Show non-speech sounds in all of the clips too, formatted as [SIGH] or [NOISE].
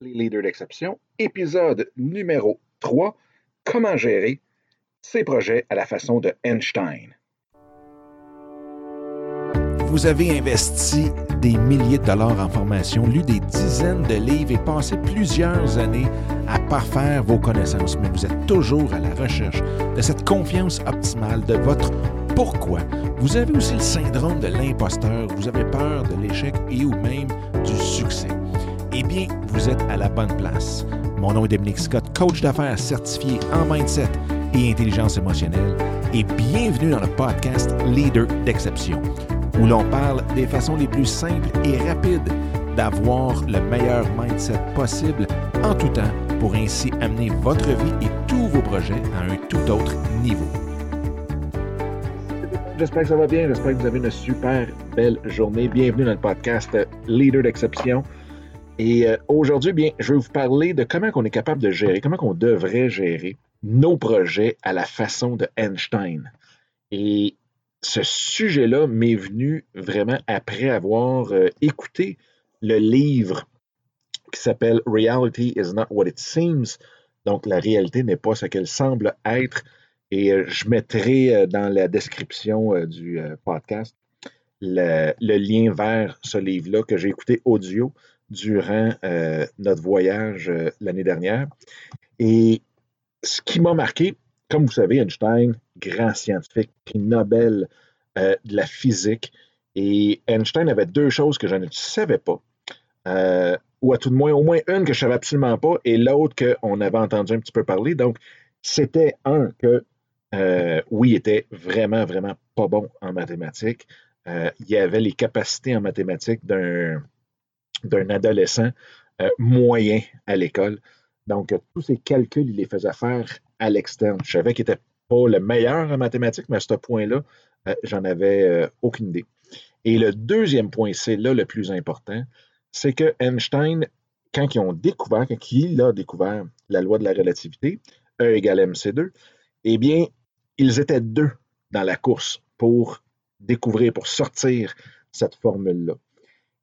les leaders d'exception, épisode numéro 3, comment gérer ses projets à la façon de Einstein. Vous avez investi des milliers de dollars en formation, lu des dizaines de livres et passé plusieurs années à parfaire vos connaissances, mais vous êtes toujours à la recherche de cette confiance optimale de votre pourquoi. Vous avez aussi le syndrome de l'imposteur, vous avez peur de l'échec et ou même du succès eh bien, vous êtes à la bonne place. Mon nom est Dominique Scott, coach d'affaires certifié en mindset et intelligence émotionnelle, et bienvenue dans le podcast Leader d'exception, où l'on parle des façons les plus simples et rapides d'avoir le meilleur mindset possible en tout temps pour ainsi amener votre vie et tous vos projets à un tout autre niveau. J'espère que ça va bien, j'espère que vous avez une super belle journée. Bienvenue dans le podcast Leader d'exception. Et euh, aujourd'hui, bien, je vais vous parler de comment on est capable de gérer, comment on devrait gérer nos projets à la façon de Einstein. Et ce sujet-là m'est venu vraiment après avoir euh, écouté le livre qui s'appelle Reality is not what it seems. Donc, la réalité n'est pas ce qu'elle semble être. Et euh, je mettrai dans la description du podcast le, lien vers ce livre-là que j'ai écouté audio durant euh, notre voyage euh, l'année dernière. Et ce qui m'a marqué, comme vous savez, Einstein, grand scientifique, prix Nobel euh, de la physique. Et Einstein avait deux choses que je ne savais pas. ou à tout de moins, au moins une que je ne savais absolument pas, et l'autre qu'on avait entendu un petit peu parler. Donc, c'était un que, oui, était vraiment, vraiment pas bon en mathématiques. il avait les capacités en mathématiques d'un d'un adolescent euh, moyen à l'école. Donc, tous ces calculs, il les faisait faire à l'externe. Je savais qu'il n'était pas le meilleur en mathématiques, mais à ce point-là, euh, j'en avais euh, aucune idée. Et le deuxième point, c'est là le plus important, c'est que Einstein, quand ils ont découvert, quand il a découvert la loi de la relativité, E égale mc2, eh bien, ils étaient deux dans la course pour découvrir, pour sortir cette formule-là.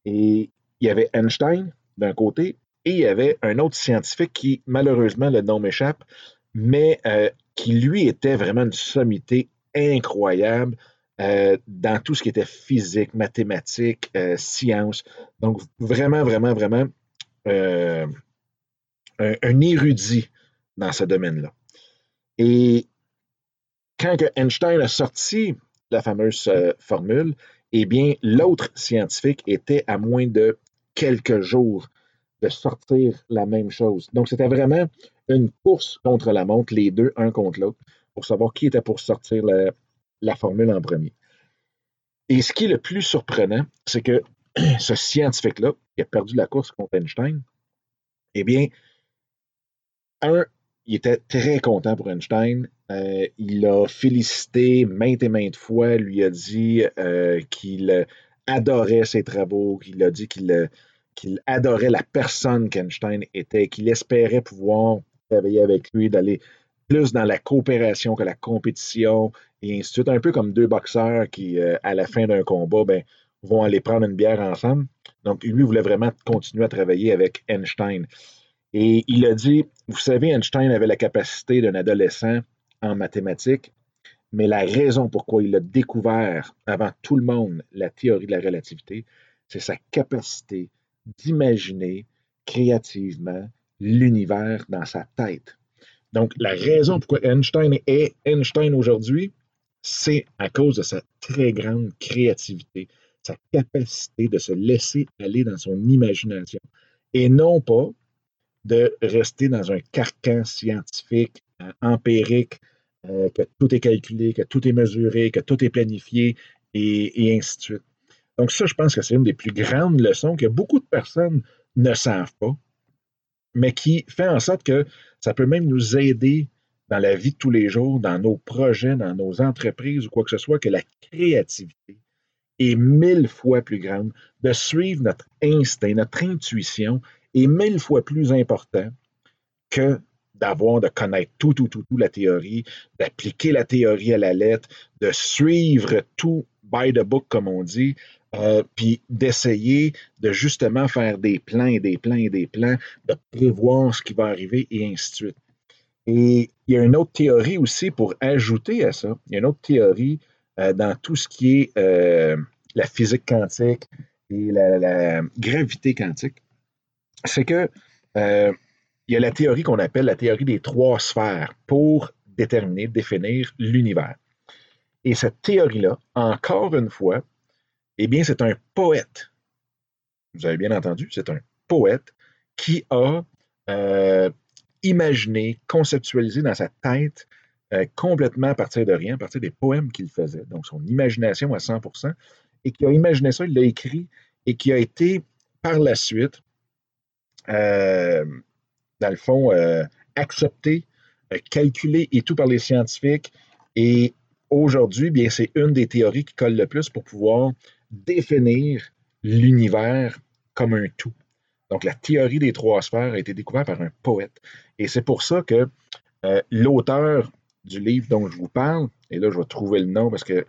Et il y avait Einstein d'un côté et il y avait un autre scientifique qui, malheureusement, le nom m'échappe, mais euh, qui, lui, était vraiment une sommité incroyable euh, dans tout ce qui était physique, mathématiques, euh, sciences. Donc, vraiment, vraiment, vraiment un, un, érudit dans ce domaine-là. Et quand Einstein a sorti la fameuse formule, eh bien, l'autre scientifique était à moins de quelques jours de sortir la même chose. Donc, c'était vraiment une course contre la montre, les deux, un contre l'autre, pour savoir qui était pour sortir la, formule en premier. Et ce qui est le plus surprenant, c'est que [CLEARS THROAT] ce scientifique-là, qui a perdu la course contre Einstein, eh bien, un, il était très content pour Einstein. Euh, il l'a félicité maintes et maintes fois, lui a dit euh, qu'il adorait ses travaux, qu'il a dit qu'il qu'il adorait la personne qu'Einstein était, qu'il espérait pouvoir travailler avec lui, d'aller plus dans la coopération que la compétition, et ainsi de suite. Un peu comme deux boxeurs qui, euh, à la fin d'un combat, ben, vont aller prendre une bière ensemble. Donc, lui voulait vraiment continuer à travailler avec Einstein. Et il a dit, vous savez, Einstein avait la capacité d'un adolescent en mathématiques, mais la raison pourquoi il a découvert avant tout le monde la théorie de la relativité, c'est sa capacité d'imaginer créativement l'univers dans sa tête. Donc, la raison pourquoi Einstein est Einstein aujourd'hui, c'est à cause de sa très grande créativité, sa capacité de se laisser aller dans son imagination et non pas de rester dans un carcan scientifique, euh, empirique, euh, que tout est calculé, que tout est mesuré, que tout est planifié et ainsi de suite. Donc ça, je pense que c'est une des plus grandes leçons que beaucoup de personnes ne savent pas, mais qui fait en sorte que ça peut même nous aider dans la vie de tous les jours, dans nos projets, dans nos entreprises ou quoi que ce soit, que la créativité est mille fois plus grande, de suivre notre instinct, notre intuition est mille fois plus important que d'avoir, de connaître tout, tout, tout, tout la théorie, d'appliquer la théorie à la lettre, de suivre tout by the book, comme on dit, euh, puis d'essayer de justement faire des plans et des plans et des plans, de prévoir ce qui va arriver et ainsi de suite. Et il y a une autre théorie aussi pour ajouter à ça. Il y a une autre théorie euh, dans tout ce qui est euh, la physique quantique et la, gravité quantique. C'est que il y a la théorie qu'on appelle la théorie des trois sphères pour déterminer, définir l'univers. Et cette théorie-là, encore une fois, eh bien, c'est un poète. Vous avez bien entendu, c'est un poète qui a euh, imaginé, conceptualisé dans sa tête euh, complètement à partir de rien, à partir des poèmes qu'il faisait, donc son imagination à 100%, et qui a imaginé ça, il l'a écrit, et qui a été par la suite, euh, dans le fond, accepté, calculé et tout par les scientifiques, et aujourd'hui, bien, c'est une des théories qui colle le plus pour pouvoir définir l'univers comme un tout. Donc, la théorie des trois sphères a été découverte par un poète. Et c'est pour ça que euh, l'auteur du livre dont je vous parle, et là, je vais trouver le nom parce que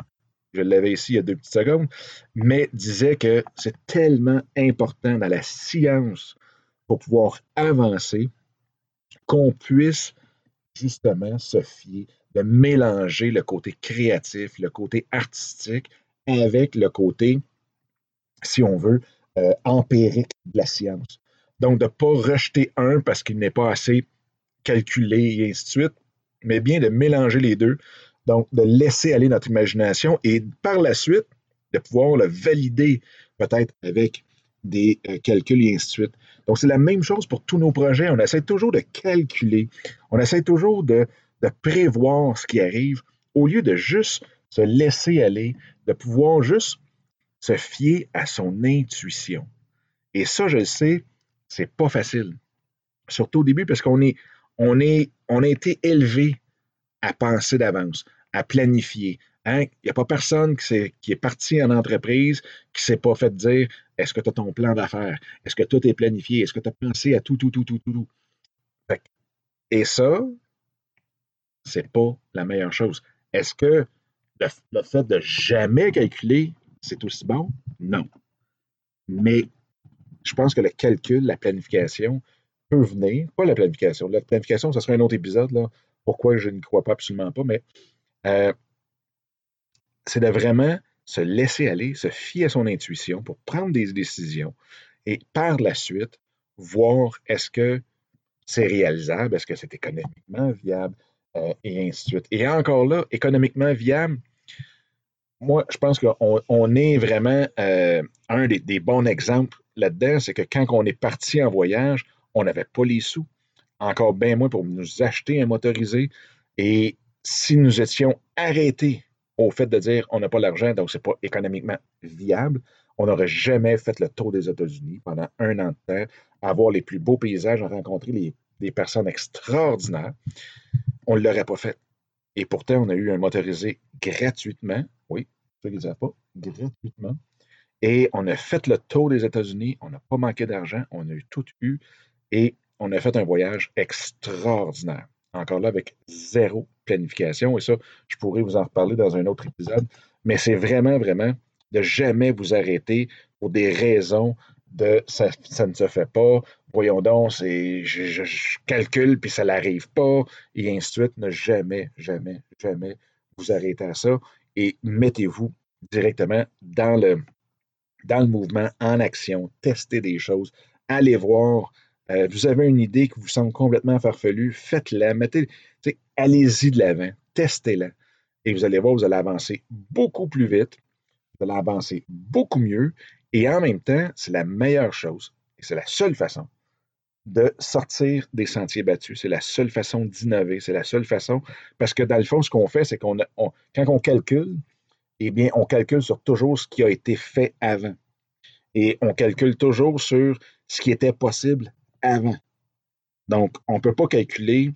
je l'avais ici il y a deux petites secondes, mais disait que c'est tellement important dans la science pour pouvoir avancer qu'on puisse justement se fier, de mélanger le côté créatif, le côté artistique avec le côté, si on veut, euh, empirique de la science. Donc, de ne pas rejeter un parce qu'il n'est pas assez calculé et ainsi de suite, mais bien de mélanger les deux. Donc, de laisser aller notre imagination et par la suite, de pouvoir le valider peut-être avec des euh, calculs et ainsi de suite. Donc, c'est la même chose pour tous nos projets. On essaie toujours de calculer, on essaie toujours de, prévoir ce qui arrive au lieu de juste se laisser aller, de pouvoir juste se fier à son intuition. Et ça, je le sais, c'est pas facile. Surtout au début, parce qu'on est, on est, a été élevé à penser d'avance, à planifier. Hein? Il n'y a pas personne qui est, parti en entreprise qui ne s'est pas fait dire est-ce que tu as ton plan d'affaires? Est-ce que tout est planifié? Est-ce que tu as pensé à tout, tout, tout, tout, tout, tout? Et ça, c'est pas la meilleure chose. Est-ce que le, fait de jamais calculer, c'est aussi bon? Non. Mais je pense que le calcul, la planification peut venir, pas la planification, la planification, ce serait un autre épisode, là, pourquoi je n'y crois pas absolument pas, mais euh, c'est de vraiment se laisser aller, se fier à son intuition pour prendre des décisions et par la suite, voir est-ce que c'est réalisable, est-ce que c'est économiquement viable, euh, et ainsi de suite. Et encore là, économiquement viable, moi, je pense qu'on est vraiment euh, un des, bons exemples là-dedans, c'est que quand on est parti en voyage, on n'avait pas les sous, encore bien moins pour nous acheter un motorisé. Et si nous étions arrêtés au fait de dire on n'a pas l'argent, donc ce n'est pas économiquement viable, on n'aurait jamais fait le tour des États-Unis pendant un an de temps, avoir les plus beaux paysages, rencontrer des personnes extraordinaires. On ne l'aurait pas fait. Et pourtant, on a eu un motorisé gratuitement. Oui, ceux qui ne savent pas, gratuitement. Et on a fait le tour des États-Unis. On n'a pas manqué d'argent. On a eu tout eu. Et on a fait un voyage extraordinaire. Encore là, avec zéro planification. Et ça, je pourrais vous en reparler dans un autre épisode. Mais c'est vraiment, vraiment de jamais vous arrêter pour des raisons de ça, ne se fait pas, voyons donc, je, je, calcule puis ça n'arrive pas, et ainsi de suite. Ne jamais, jamais, jamais vous arrêter à ça et mettez-vous directement dans le, dans le mouvement, en action, testez des choses, allez voir. Euh, vous avez une idée qui vous semble complètement farfelue, faites-la, mettez, allez-y de l'avant, testez-la. Et vous allez voir, vous allez avancer beaucoup plus vite, vous allez avancer beaucoup mieux, et en même temps, c'est la meilleure chose, et c'est la seule façon de sortir des sentiers battus. C'est la seule façon d'innover. C'est la seule façon. Parce que dans le fond, ce qu'on fait, c'est qu'on quand on calcule, eh bien, on calcule sur toujours ce qui a été fait avant. Et on calcule toujours sur ce qui était possible avant. Donc, on ne peut pas calculer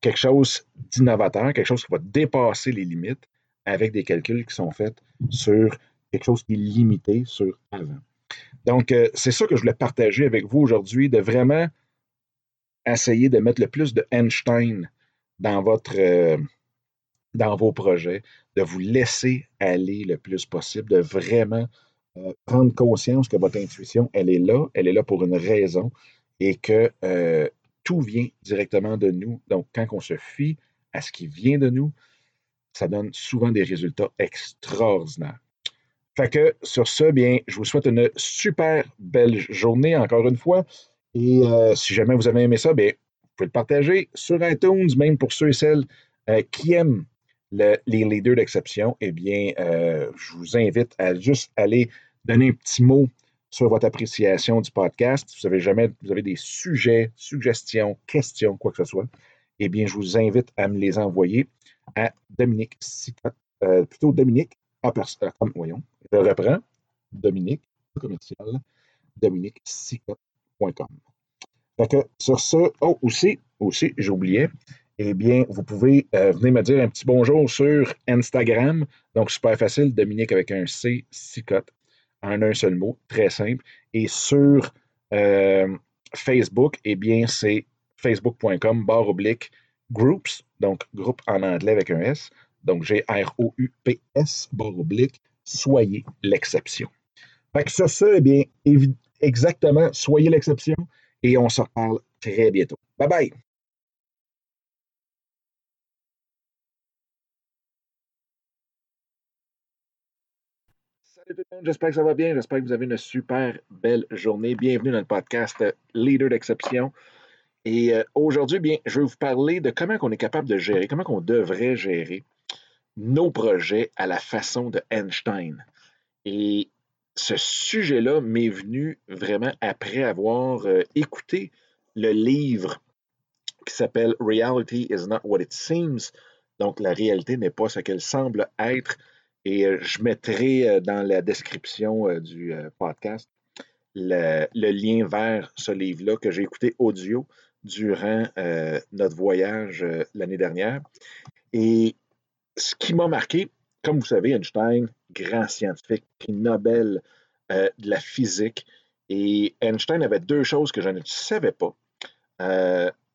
quelque chose d'innovateur, quelque chose qui va dépasser les limites avec des calculs qui sont faits sur quelque chose qui est limité sur avant. Donc, euh, c'est ça que je voulais partager avec vous aujourd'hui, de vraiment essayer de mettre le plus de Einstein dans, votre, euh, dans vos projets, de vous laisser aller le plus possible, de vraiment euh, prendre conscience que votre intuition, elle est là, elle est là pour une raison et que euh, tout vient directement de nous. Donc, quand on se fie à ce qui vient de nous, ça donne souvent des résultats extraordinaires. Fait que sur ce, bien, je vous souhaite une super belle journée encore une fois. Et euh, si jamais vous avez aimé ça, bien, vous pouvez le partager sur iTunes, même pour ceux et celles qui aiment les leaders d'exception, eh bien, euh, je vous invite à juste aller donner un petit mot sur votre appréciation du podcast. Si vous avez jamais, vous avez des sujets, suggestions, questions, quoi que ce soit, eh bien, je vous invite à me les envoyer à Dominique Sicotte, euh, plutôt Dominique, ah, comme, voyons, je reprends, Dominique, commercial, dominiquesicotte.com. Fait que sur ce, oh, aussi, aussi, j'oubliais, eh bien, vous pouvez euh, venir me dire un petit bonjour sur Instagram. Donc, super facile, Dominique avec un C, Sicotte, en un seul mot, très simple. Et sur euh, Facebook, eh bien, c'est facebook.com, barre oblique, groups, donc groupe en anglais avec un S. Donc, G-R-O-U-P-S, barre oblique, soyez l'exception. Fait que sur ça, eh bien, exactement, soyez l'exception et on se reparle très bientôt. Bye bye! Tout le monde, j'espère que ça va bien. J'espère que vous avez une super belle journée. Bienvenue dans le podcast Leader d'exception. Et euh, aujourd'hui, bien, je vais vous parler de comment on est capable de gérer, comment on devrait gérer nos projets à la façon de Einstein. Et ce sujet-là m'est venu vraiment après avoir euh, écouté le livre qui s'appelle Reality is not what it seems. Donc, la réalité n'est pas ce qu'elle semble être. Et euh, je mettrai euh, dans la description euh, du podcast le, lien vers ce livre-là que j'ai écouté audio durant notre voyage l'année dernière. Et ce qui m'a marqué, comme vous savez, Einstein, grand scientifique, prix Nobel de la physique. Et Einstein avait deux choses que je ne savais pas.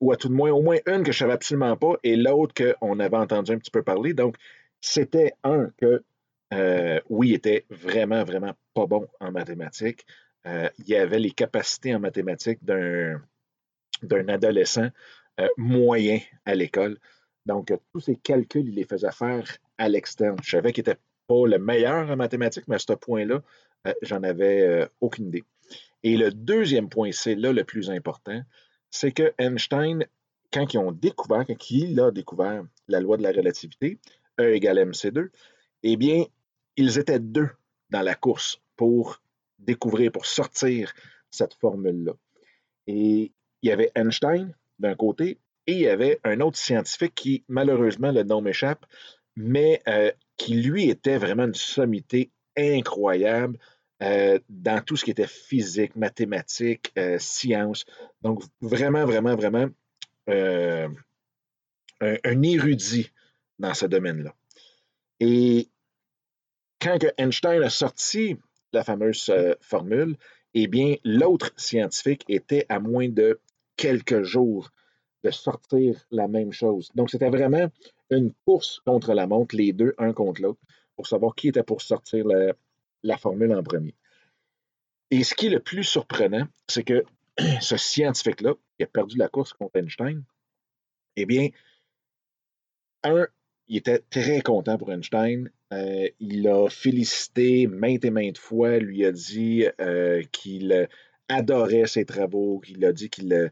ou à tout de moins, au moins une que je ne savais absolument pas, et l'autre qu'on avait entendu un petit peu parler. Donc, c'était un que euh, oui, il était vraiment, vraiment pas bon en mathématiques. Euh, il avait les capacités en mathématiques d'un, adolescent euh, moyen à l'école. Donc, tous ces calculs, il les faisait faire à l'externe. Je savais qu'il n'était pas le meilleur en mathématiques, mais à ce point-là, j'en avais aucune idée. Et le deuxième point, c'est là le plus important, c'est que Einstein, quand ils ont découvert, quand il a découvert la loi de la relativité, E égale mc2, eh bien, ils étaient deux dans la course pour découvrir, pour sortir cette formule-là. Et il y avait Einstein d'un côté et il y avait un autre scientifique qui, malheureusement, le nom m'échappe, mais euh, qui, lui, était vraiment une sommité incroyable euh, dans tout ce qui était physique, mathématiques, euh, sciences. Donc, vraiment, vraiment, vraiment un, un, érudit dans ce domaine-là. Et quand Einstein a sorti la fameuse euh, formule, eh bien, l'autre scientifique était à moins de quelques jours de sortir la même chose. Donc, c'était vraiment une course contre la montre, les deux, un contre l'autre, pour savoir qui était pour sortir la, la formule en premier. Et ce qui est le plus surprenant, c'est que [CLEARS THROAT] ce scientifique-là, qui a perdu la course contre Einstein, eh bien, un, il était très content pour Einstein. Euh, il a félicité maintes et maintes fois, lui a dit euh, qu'il adorait ses travaux, qu'il a dit qu'il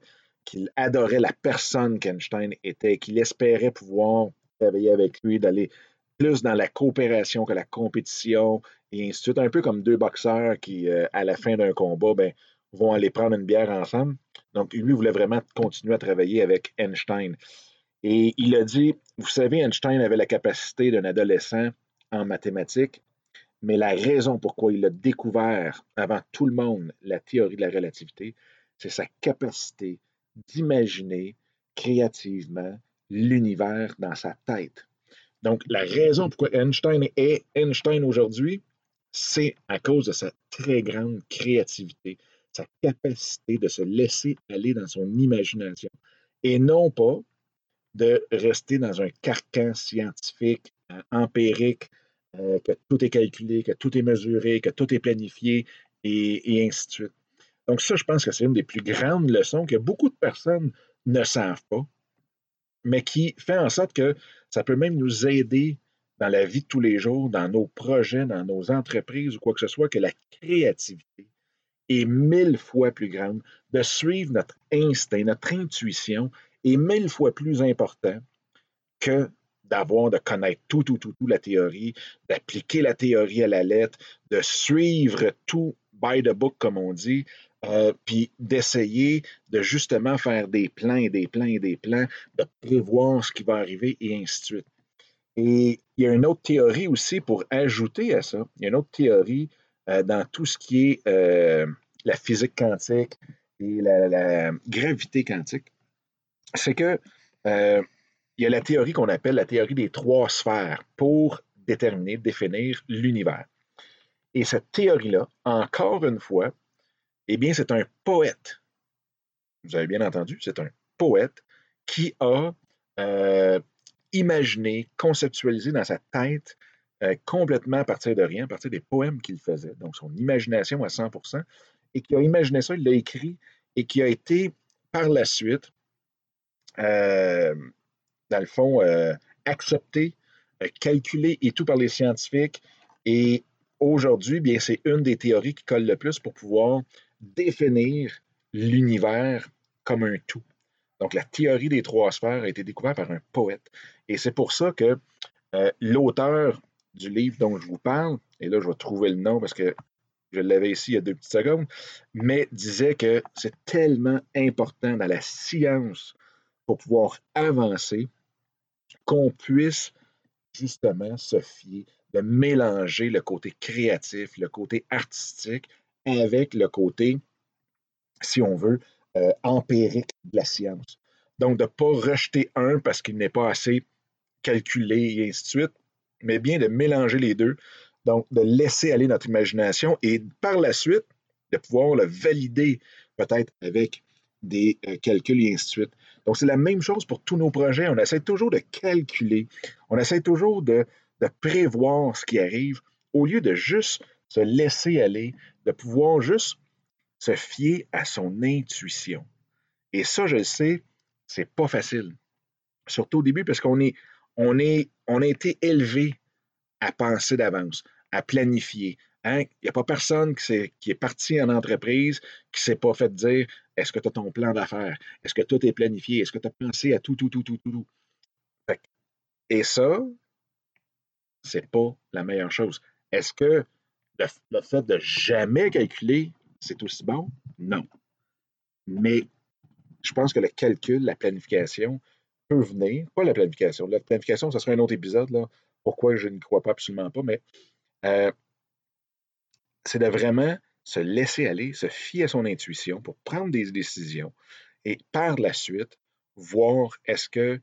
adorait la personne qu'Einstein était, qu'il espérait pouvoir travailler avec lui, d'aller plus dans la coopération que la compétition, et ainsi de suite. Un peu comme deux boxeurs qui, euh, à la fin d'un combat, ben, vont aller prendre une bière ensemble. Donc, lui voulait vraiment continuer à travailler avec Einstein. Et il a dit, vous savez, Einstein avait la capacité d'un adolescent en mathématiques, mais la raison pourquoi il a découvert avant tout le monde la théorie de la relativité, c'est sa capacité d'imaginer créativement l'univers dans sa tête. Donc, la raison pourquoi Einstein est Einstein aujourd'hui, c'est à cause de sa très grande créativité, sa capacité de se laisser aller dans son imagination. Et non pas de rester dans un carcan scientifique, euh, empirique, euh, que tout est calculé, que tout est mesuré, que tout est planifié, et, ainsi de suite. Donc ça, je pense que c'est une des plus grandes leçons que beaucoup de personnes ne savent pas, mais qui fait en sorte que ça peut même nous aider dans la vie de tous les jours, dans nos projets, dans nos entreprises ou quoi que ce soit, que la créativité est mille fois plus grande, de suivre notre instinct, notre intuition est mille fois plus important que d'avoir, de connaître tout, tout, tout, tout la théorie, d'appliquer la théorie à la lettre, de suivre tout by the book, comme on dit, euh, puis d'essayer de justement faire des plans et des plans et des plans, de prévoir ce qui va arriver et ainsi de suite. Et il y a une autre théorie aussi pour ajouter à ça. Il y a une autre théorie euh, dans tout ce qui est euh, la physique quantique et la, gravité quantique. C'est que il y a la théorie qu'on appelle la théorie des trois sphères pour déterminer, définir l'univers. Et cette théorie-là, encore une fois, eh bien, c'est un poète. Vous avez bien entendu, c'est un poète qui a euh, imaginé, conceptualisé dans sa tête euh, complètement à partir de rien, à partir des poèmes qu'il faisait. Donc, son imagination à 100% et qui a imaginé ça, il l'a écrit et qui a été par la suite euh, dans le fond, euh, accepté, euh, calculé et tout par les scientifiques. Et aujourd'hui, bien, c'est une des théories qui colle le plus pour pouvoir définir l'univers comme un tout. Donc, la théorie des trois sphères a été découverte par un poète. Et c'est pour ça que euh, l'auteur du livre dont je vous parle, et là, je vais trouver le nom parce que je l'avais ici il y a deux petites secondes, mais disait que c'est tellement important dans la science pour pouvoir avancer qu'on puisse justement se fier, de mélanger le côté créatif, le côté artistique avec le côté, si on veut, euh, empirique de la science. Donc, de ne pas rejeter un parce qu'il n'est pas assez calculé et ainsi de suite, mais bien de mélanger les deux. Donc, de laisser aller notre imagination et par la suite, de pouvoir le valider peut-être avec des euh, calculs et ainsi de suite. Donc, c'est la même chose pour tous nos projets. On essaie toujours de calculer, on essaie toujours de, prévoir ce qui arrive au lieu de juste se laisser aller, de pouvoir juste se fier à son intuition. Et ça, je le sais, c'est pas facile. Surtout au début, parce qu'on est, on est, on a été élevé à penser d'avance, à planifier, Hein? Il n'y a pas personne qui, est, parti en entreprise qui ne s'est pas fait dire est-ce que tu as ton plan d'affaires? Est-ce que tout est planifié? Est-ce que tu as pensé à tout, tout, tout, tout, tout, tout? et ça, c'est pas la meilleure chose. Est-ce que le, fait de jamais calculer, c'est aussi bon? Non. Mais je pense que le calcul, la planification peut venir, pas la planification, la planification, ce serait un autre épisode, là, pourquoi je n'y crois pas absolument pas, mais euh, c'est de vraiment se laisser aller, se fier à son intuition pour prendre des décisions et par la suite, voir est-ce que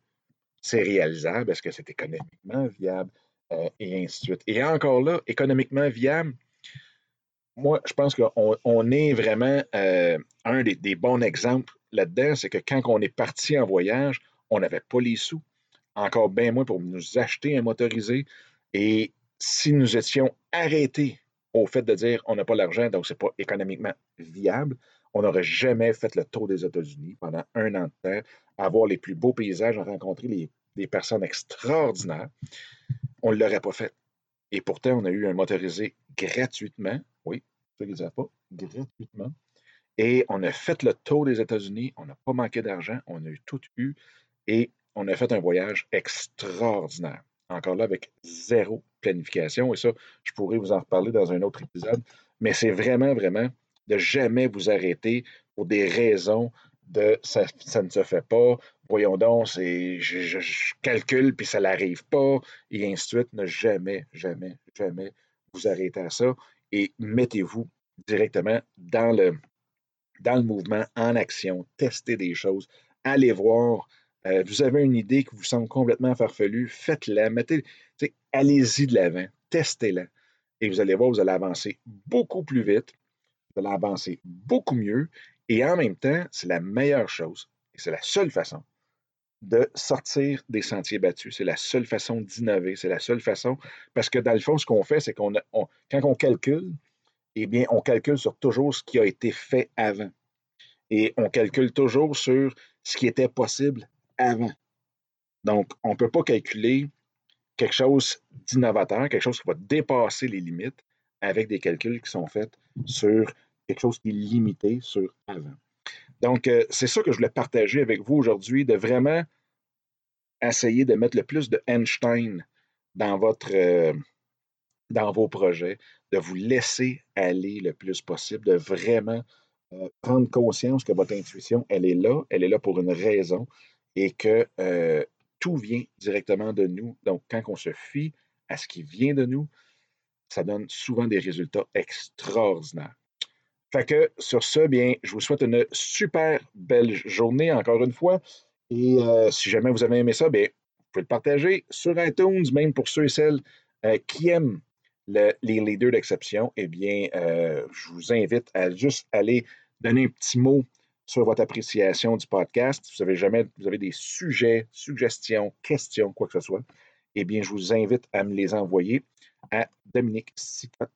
c'est réalisable, est-ce que c'est économiquement viable, euh, et ainsi de suite. Et encore là, économiquement viable, moi, je pense qu'on est vraiment euh, un des, des, bons exemples là-dedans, c'est que quand on est parti en voyage, on n'avait pas les sous, encore bien moins pour nous acheter un motorisé. Et si nous étions arrêtés au fait de dire on n'a pas l'argent, donc ce n'est pas économiquement viable. On n'aurait jamais fait le tour des États-Unis pendant un an de temps, avoir les plus beaux paysages, rencontrer des personnes extraordinaires. On ne l'aurait pas fait. Et pourtant, on a eu un motorisé gratuitement. Oui, je ne le pas, gratuitement. Et on a fait le tour des États-Unis. On n'a pas manqué d'argent. On a eu tout eu. Et on a fait un voyage extraordinaire. Encore là, avec zéro planification. Et ça, je pourrais vous en reparler dans un autre épisode. Mais c'est vraiment, vraiment de jamais vous arrêter pour des raisons de ça, ne se fait pas. Voyons donc, je, je, calcule puis ça n'arrive pas, et ainsi de suite. Ne jamais, jamais, jamais vous arrêter à ça et mettez-vous directement dans le, dans le mouvement, en action, testez des choses, allez voir euh, vous avez une idée qui vous semble complètement farfelue, faites-la, mettez, allez-y de l'avant, testez-la. Et vous allez voir, vous allez avancer beaucoup plus vite, vous allez avancer beaucoup mieux, et en même temps, c'est la meilleure chose, et c'est la seule façon de sortir des sentiers battus. C'est la seule façon d'innover. C'est la seule façon. Parce que dans le fond, ce qu'on fait, c'est qu'on quand on calcule, eh bien, on calcule sur toujours ce qui a été fait avant. Et on calcule toujours sur ce qui était possible avant. Donc, on ne peut pas calculer quelque chose d'innovateur, quelque chose qui va dépasser les limites avec des calculs qui sont faits sur quelque chose qui est limité sur avant. Donc, euh, c'est ça que je voulais partager avec vous aujourd'hui, de vraiment essayer de mettre le plus de Einstein dans, votre, euh, dans vos projets, de vous laisser aller le plus possible, de vraiment euh, prendre conscience que votre intuition, elle est là, elle est là pour une raison et que tout vient directement de nous. Donc, quand on se fie à ce qui vient de nous, ça donne souvent des résultats extraordinaires. Fait que sur ce, bien, je vous souhaite une super belle journée encore une fois. Et euh, si jamais vous avez aimé ça, bien, vous pouvez le partager sur iTunes, même pour ceux et celles euh, qui aiment les leaders d'exception. Eh bien, euh, je vous invite à juste aller donner un petit mot sur votre appréciation du podcast. Si vous avez jamais, vous avez des sujets, suggestions, questions, quoi que ce soit, eh bien, je vous invite à me les envoyer à Dominique Sicotte,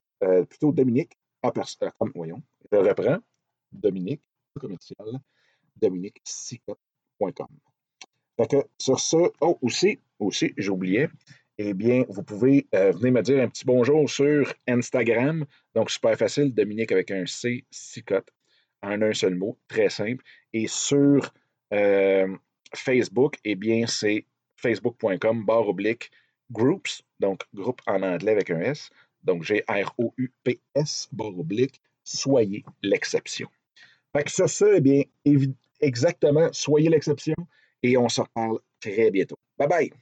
plutôt Dominique, ah, voyons, je reprends, Dominique, commercial, dominiquesicotte.com. Fait que sur ce, oh, aussi, aussi, j'oubliais, eh bien, vous pouvez euh, venir me dire un petit bonjour sur Instagram. Donc, super facile, Dominique avec un C, Sicotte, en un seul mot, très simple. Et sur euh, Facebook, eh bien, c'est facebook.com, barre oblique, groups, donc groupe en anglais avec un S. Donc, G-R-O-U-P-S, barre oblique, soyez l'exception. Fait que sur ça, eh bien, exactement, soyez l'exception et on se reparle très bientôt. Bye bye!